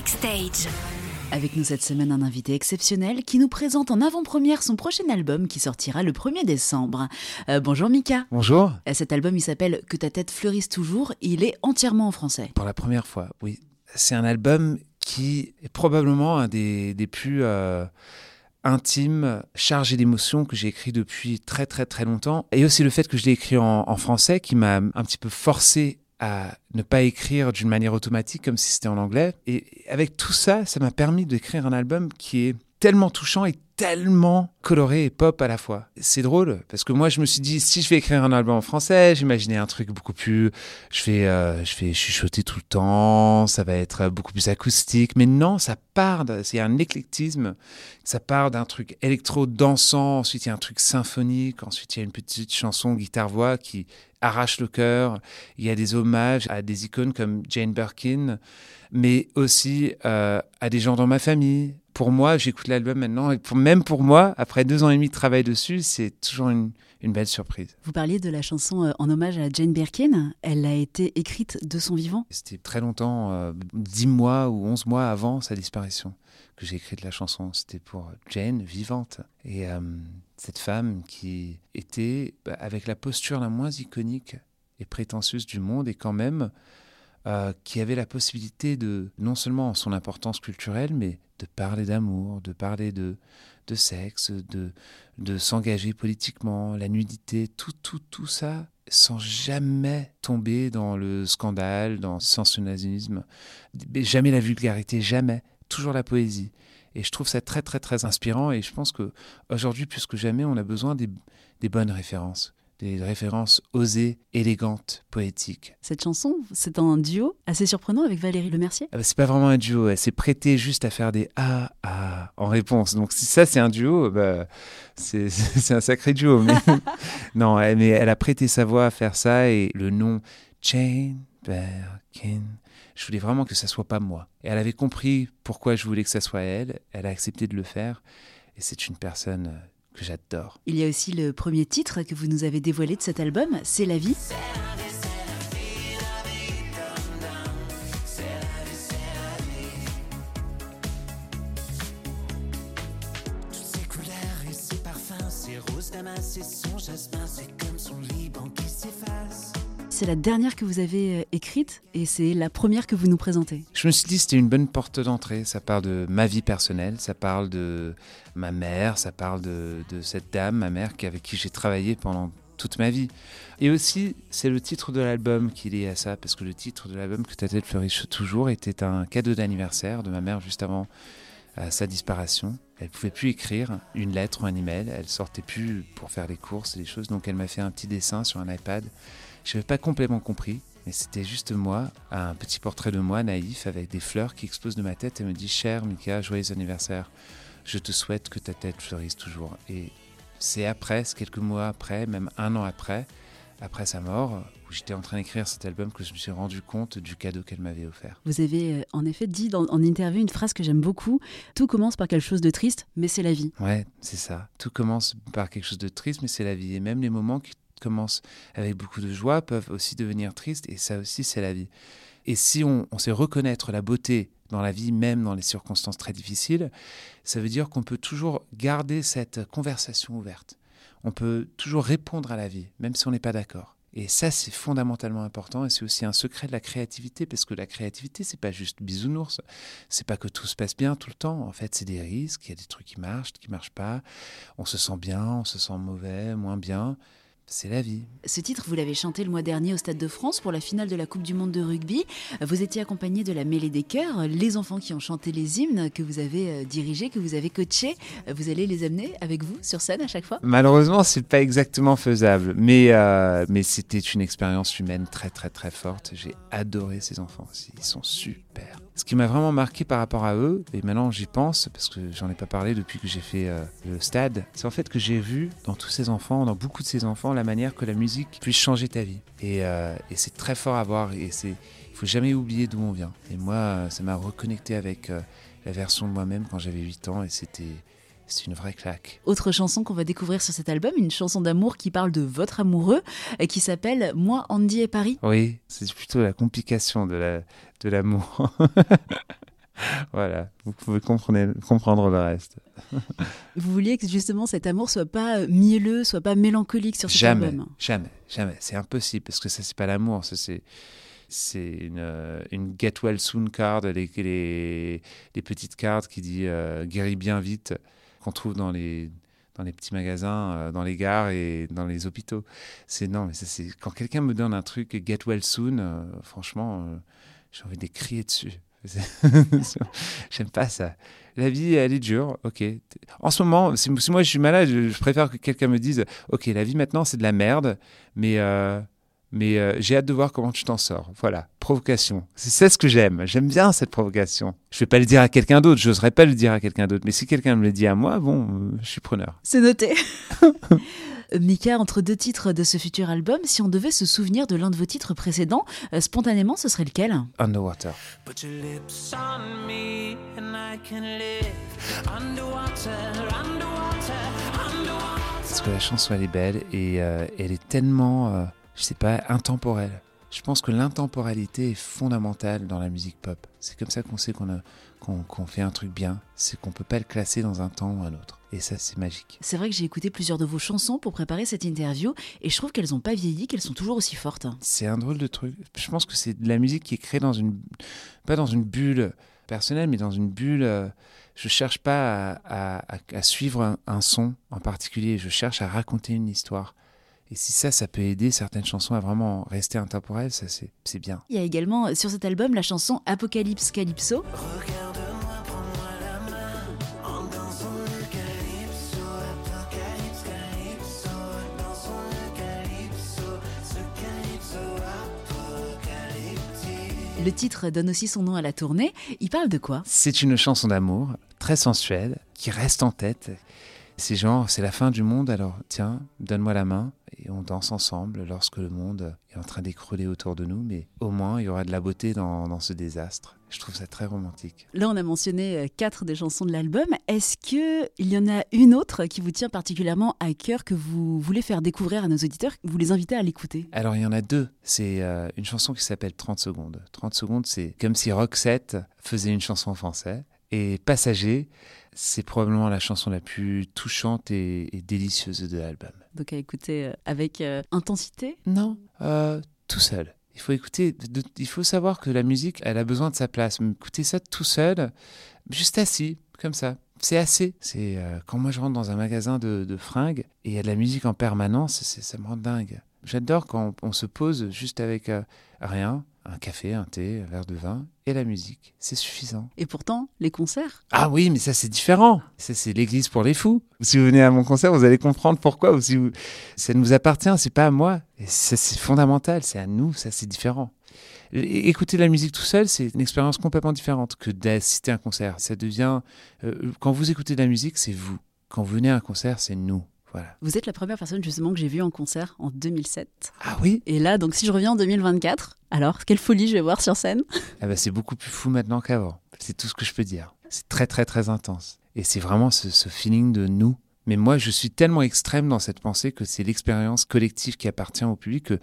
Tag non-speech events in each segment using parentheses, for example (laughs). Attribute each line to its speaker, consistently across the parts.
Speaker 1: Backstage.
Speaker 2: Avec nous cette semaine un invité exceptionnel qui nous présente en avant-première son prochain album qui sortira le 1er décembre. Euh, bonjour Mika.
Speaker 3: Bonjour.
Speaker 2: Euh, Cet album il s'appelle Que ta tête fleurisse toujours, il est entièrement en français.
Speaker 3: Pour la première fois, oui. C'est un album qui est probablement un des, des plus euh, intimes, chargés d'émotions que j'ai écrit depuis très très très longtemps. Et aussi le fait que je l'ai écrit en, en français qui m'a un petit peu forcé à ne pas écrire d'une manière automatique comme si c'était en anglais. Et avec tout ça, ça m'a permis d'écrire un album qui est tellement touchant et tellement coloré et pop à la fois. C'est drôle parce que moi je me suis dit si je vais écrire un album en français, j'imaginais un truc beaucoup plus je vais euh, je vais chuchoter tout le temps, ça va être beaucoup plus acoustique mais non, ça part c'est un éclectisme, ça part d'un truc électro dansant, ensuite il y a un truc symphonique, ensuite il y a une petite chanson guitare voix qui arrache le cœur, il y a des hommages à des icônes comme Jane Birkin mais aussi euh, à des gens dans ma famille. Pour moi, j'écoute l'album maintenant, et pour, même pour moi, après deux ans et demi de travail dessus, c'est toujours une, une belle surprise.
Speaker 2: Vous parliez de la chanson euh, en hommage à Jane Birkin. Elle a été écrite de son vivant.
Speaker 3: C'était très longtemps, euh, dix mois ou onze mois avant sa disparition, que j'ai écrit de la chanson. C'était pour Jane, vivante. Et euh, cette femme qui était, bah, avec la posture la moins iconique et prétentieuse du monde, et quand même euh, qui avait la possibilité de, non seulement en son importance culturelle, mais de parler d'amour, de parler de, sexe, de, de s'engager politiquement, la nudité, tout, tout, tout ça, sans jamais tomber dans le scandale, dans le sensationnalisme, mais jamais la vulgarité, jamais, toujours la poésie. Et je trouve ça très, très, très inspirant. Et je pense que aujourd'hui, plus que jamais, on a besoin des, des bonnes références, des références osées, élégantes, poétiques.
Speaker 2: Cette chanson, c'est un duo assez surprenant avec Valérie Lemercier.
Speaker 3: Ah bah, c'est pas vraiment un duo, elle s'est prêtée juste à faire des ah ah en réponse. Donc si ça c'est un duo, bah, c'est (laughs) un sacré duo. Mais (laughs) non, elle, mais elle a prêté sa voix à faire ça et le nom Jane Birkin, je voulais vraiment que ça soit pas moi. Et elle avait compris pourquoi je voulais que ça soit elle. Elle a accepté de le faire et c'est une personne que j'adore.
Speaker 2: Il y a aussi le premier titre que vous nous avez dévoilé de cet album, C'est la vie.
Speaker 4: Toutes ses couleurs et ses parfums, ses roses damas et son jasmin, c'est comme son s'efface.
Speaker 2: C'est la dernière que vous avez euh, écrite et c'est la première que vous nous présentez.
Speaker 3: Je me suis dit c'était une bonne porte d'entrée. Ça parle de ma vie personnelle, ça parle de ma mère, ça parle de, cette dame, ma mère, avec qui j'ai travaillé pendant toute ma vie. Et aussi, c'est le titre de l'album qui est lié à ça, parce que le titre de l'album, Que ta tête fleurisse toujours, était un cadeau d'anniversaire de ma mère juste avant euh, sa disparition. Elle pouvait plus écrire une lettre ou un email, elle sortait plus pour faire les courses et les choses, donc elle m'a fait un petit dessin sur un iPad. Je n'avais pas complètement compris, mais c'était juste moi, un petit portrait de moi naïf avec des fleurs qui explosent de ma tête et me dit Cher Mika, joyeux anniversaire, je te souhaite que ta tête fleurisse toujours. Et c'est après, c'est quelques mois après, même un an après, après sa mort, où j'étais en train d'écrire cet album, que je me suis rendu compte du cadeau qu'elle m'avait offert.
Speaker 2: Vous avez euh, en effet dit dans- en interview une phrase que j'aime beaucoup. Tout commence par quelque chose de triste, mais c'est la vie.
Speaker 3: Ouais, c'est ça. Tout commence par quelque chose de triste, mais c'est la vie. Et même les moments qui commencent avec beaucoup de joie peuvent aussi devenir tristes, et ça aussi, c'est la vie. Et si on, sait reconnaître la beauté dans la vie, même dans les circonstances très difficiles, ça veut dire qu'on peut toujours garder cette conversation ouverte. On peut toujours répondre à la vie, même si on n'est pas d'accord. Et ça, c'est fondamentalement important et c'est aussi un secret de la créativité parce que la créativité, c'est pas juste bisounours. C'est pas que tout se passe bien tout le temps. En fait, c'est des risques. Il y a des trucs qui marchent, qui marchent pas. On se sent bien, on se sent mauvais, moins bien. C'est la vie.
Speaker 2: Ce titre, vous l'avez chanté le mois dernier au Stade de France pour la finale de la Coupe du Monde de rugby. Vous étiez accompagné de la mêlée des chœurs, les enfants qui ont chanté les hymnes que vous avez euh, dirigés, que vous avez coachés. Vous allez les amener avec vous sur scène à chaque fois?
Speaker 3: Malheureusement, c'est pas exactement faisable, mais euh, mais c'était une expérience humaine très très très forte. J'ai adoré ces enfants aussi, ils sont super. Ce qui m'a vraiment marqué par rapport à eux, et maintenant j'y pense parce que j'en ai pas parlé depuis que j'ai fait euh, le stade, c'est en fait que j'ai vu dans tous ces enfants, dans beaucoup de ces enfants, la manière que la musique puisse changer ta vie. Et, euh, c'est très fort à voir. Et c'est, il faut jamais oublier d'où on vient. Et moi, euh, ça m'a reconnecté avec la version de moi-même quand j'avais 8 ans, et c'était c'est une vraie claque.
Speaker 2: Autre chanson qu'on va découvrir sur cet album, une chanson d'amour qui parle de votre amoureux et qui s'appelle Moi, Andy et Paris.
Speaker 3: Oui, c'est plutôt la complication de la de l'amour. (laughs) voilà, vous pouvez comprendre, comprendre le reste. (laughs)
Speaker 2: Vous vouliez que justement cet amour soit pas euh, mielleux, soit pas mélancolique sur cet
Speaker 3: Jamais,
Speaker 2: album.
Speaker 3: jamais, jamais. C'est impossible parce que ça, c'est pas l'amour. Ça, c'est, c'est une, euh, une get well soon card, les, les, les petites cartes qui dit euh, guéris bien vite, qu'on trouve dans les, dans les petits magasins, euh, dans les gares et dans les hôpitaux. C'est non, mais c'est quand quelqu'un me donne un truc get well soon, euh, franchement, euh, j'ai envie de crier dessus. (laughs) J'aime pas ça. La vie, elle est dure, ok. En ce moment, si, moi je suis malade, je, préfère que quelqu'un me dise, ok, la vie maintenant c'est de la merde, mais mais euh, j'ai hâte de voir comment tu t'en sors. Voilà, provocation. C'est ce que j'aime. J'aime bien cette provocation. Je vais pas le dire à quelqu'un d'autre, j'oserais pas le dire à quelqu'un d'autre, mais si quelqu'un me le dit à moi, bon, euh, je suis preneur.
Speaker 2: C'est noté. (laughs) Mika, entre deux titres de ce futur album, si on devait se souvenir de l'un de vos titres précédents, euh, spontanément, ce serait lequel?
Speaker 3: Underwater.
Speaker 4: Put your lips on me and I can live underwater, underwater, underwater.
Speaker 3: Parce que la chanson elle est belle et euh, elle est tellement, euh, je sais pas, intemporelle. Je pense que l'intemporalité est fondamentale dans la musique pop. C'est comme ça qu'on sait qu'on a- qu'on qu'on fait un truc bien. C'est qu'on peut pas le classer dans un temps ou un autre. Et ça, c'est magique.
Speaker 2: C'est vrai que j'ai écouté plusieurs de vos chansons pour préparer cette interview et je trouve qu'elles n'ont pas vieilli, qu'elles sont toujours aussi fortes.
Speaker 3: C'est un drôle de truc. Je pense que c'est de la musique qui est créée dans une, pas dans une bulle personnelle, mais dans une bulle. euh, je cherche pas à, à- à- à suivre un, un son en particulier. Je cherche à raconter une histoire. Et si ça, ça peut aider certaines chansons à vraiment rester intemporelles, ça c'est c'est bien.
Speaker 2: Il y a également euh, sur cet album la chanson Apocalypse Calypso.
Speaker 4: Le
Speaker 2: titre donne aussi son nom à la tournée. Il parle de quoi?
Speaker 3: C'est une chanson d'amour très sensuelle qui reste en tête. C'est genre, c'est la fin du monde, alors tiens, donne-moi la main et on danse ensemble lorsque le monde est en train d'écrouler autour de nous, mais au moins il y aura de la beauté dans, dans ce désastre. Je trouve ça très romantique.
Speaker 2: Là, on a mentionné euh, quatre des chansons de l'album. Est-ce que il y en a une autre qui vous tient particulièrement à cœur, que vous voulez faire découvrir à nos auditeurs, vous les invitez à l'écouter?
Speaker 3: Alors il y en a deux. C'est euh, une chanson qui s'appelle 30 secondes. 30 secondes, c'est comme si Roxette faisait une chanson en français. Et Passager, c'est probablement la chanson la plus touchante et, et délicieuse de l'album.
Speaker 2: Donc à écouter euh, avec euh, intensité?
Speaker 3: Non, euh, tout seul. Il faut écouter, de- il faut savoir que la musique, elle a besoin de sa place. Écouter ça tout seul, juste assis, comme ça. C'est assez. C'est euh, quand moi je rentre dans un magasin de, de fringues et il y a de la musique en permanence, ça me rend dingue. J'adore quand on, on se pose juste avec euh, rien, un café, un thé, un verre de vin et la musique. C'est suffisant.
Speaker 2: Et pourtant, les concerts.
Speaker 3: Ah oui, mais ça c'est différent. Ça c'est l'église pour les fous. Si vous venez à mon concert, vous allez comprendre pourquoi. Ou si vous... Ça nous appartient, c'est pas à moi. Et ça c'est fondamental, c'est à nous, ça c'est différent. Écouter la musique tout seul, c'est une expérience complètement différente que d'assister à un concert. Ça devient... euh, quand vous écoutez de la musique, c'est vous. Quand vous venez à un concert, c'est nous. Voilà.
Speaker 2: Vous êtes la première personne justement que j'ai vue en concert en 2007.
Speaker 3: Ah oui?
Speaker 2: Et là, donc si je reviens en 2024, alors quelle folie je vais voir sur scène
Speaker 3: ah bah, C'est beaucoup plus fou maintenant qu'avant. C'est tout ce que je peux dire. C'est très très très intense. Et c'est vraiment ce, ce feeling de nous. Mais moi, je suis tellement extrême dans cette pensée que c'est l'expérience collective qui appartient au public que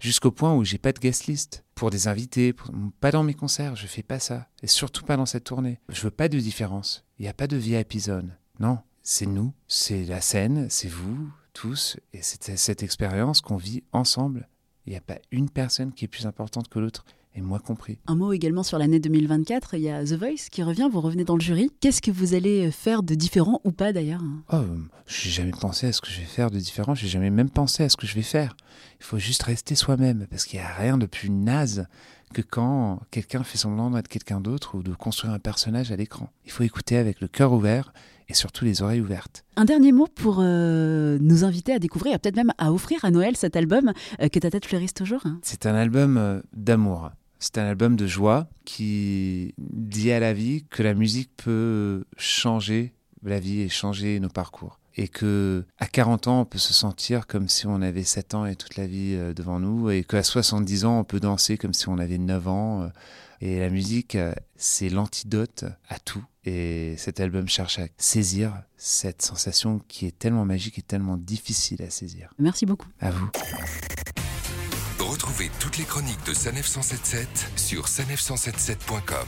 Speaker 3: jusqu'au point où j'ai pas de guest list pour des invités, pour- pas dans mes concerts, je fais pas ça. Et surtout pas dans cette tournée. Je veux pas de différence. Il n'y a pas de VIP zone. Non, c'est nous, c'est la scène, c'est vous, tous. Et c'est cette expérience qu'on vit ensemble. Il n'y a pas une personne qui est plus importante que l'autre. Et moi compris.
Speaker 2: Un mot également sur l'année 2024, il y a The Voice qui revient, vous revenez dans le jury. Qu'est-ce que vous allez faire de différent ou pas d'ailleurs?
Speaker 3: Oh, j'ai jamais pensé à ce que je vais faire de différent. J'ai jamais même pensé à ce que je vais faire. Il faut juste rester soi-même parce qu'il n'y a rien de plus naze que quand quelqu'un fait semblant d'être quelqu'un d'autre ou de construire un personnage à l'écran. Il faut écouter avec le cœur ouvert et surtout les oreilles ouvertes.
Speaker 2: Un dernier mot pour euh, nous inviter à découvrir, et peut-être même à offrir à Noël cet album euh, que ta tête fleurisse toujours. hein.
Speaker 3: C'est un album euh, d'amour. C'est un album de joie qui dit à la vie que la musique peut changer la vie et changer nos parcours. Et que à 40 ans, on peut se sentir comme si on avait 7 ans et toute la vie euh, devant nous. Et qu'à 70 ans, on peut danser comme si on avait 9 ans. euh. Et la musique, euh, c'est l'antidote à tout. Et cet album cherche à saisir cette sensation qui est tellement magique et tellement difficile à saisir.
Speaker 2: Merci beaucoup.
Speaker 3: À vous.
Speaker 1: Retrouvez toutes les chroniques de Sanef 177 sur sanef177.com.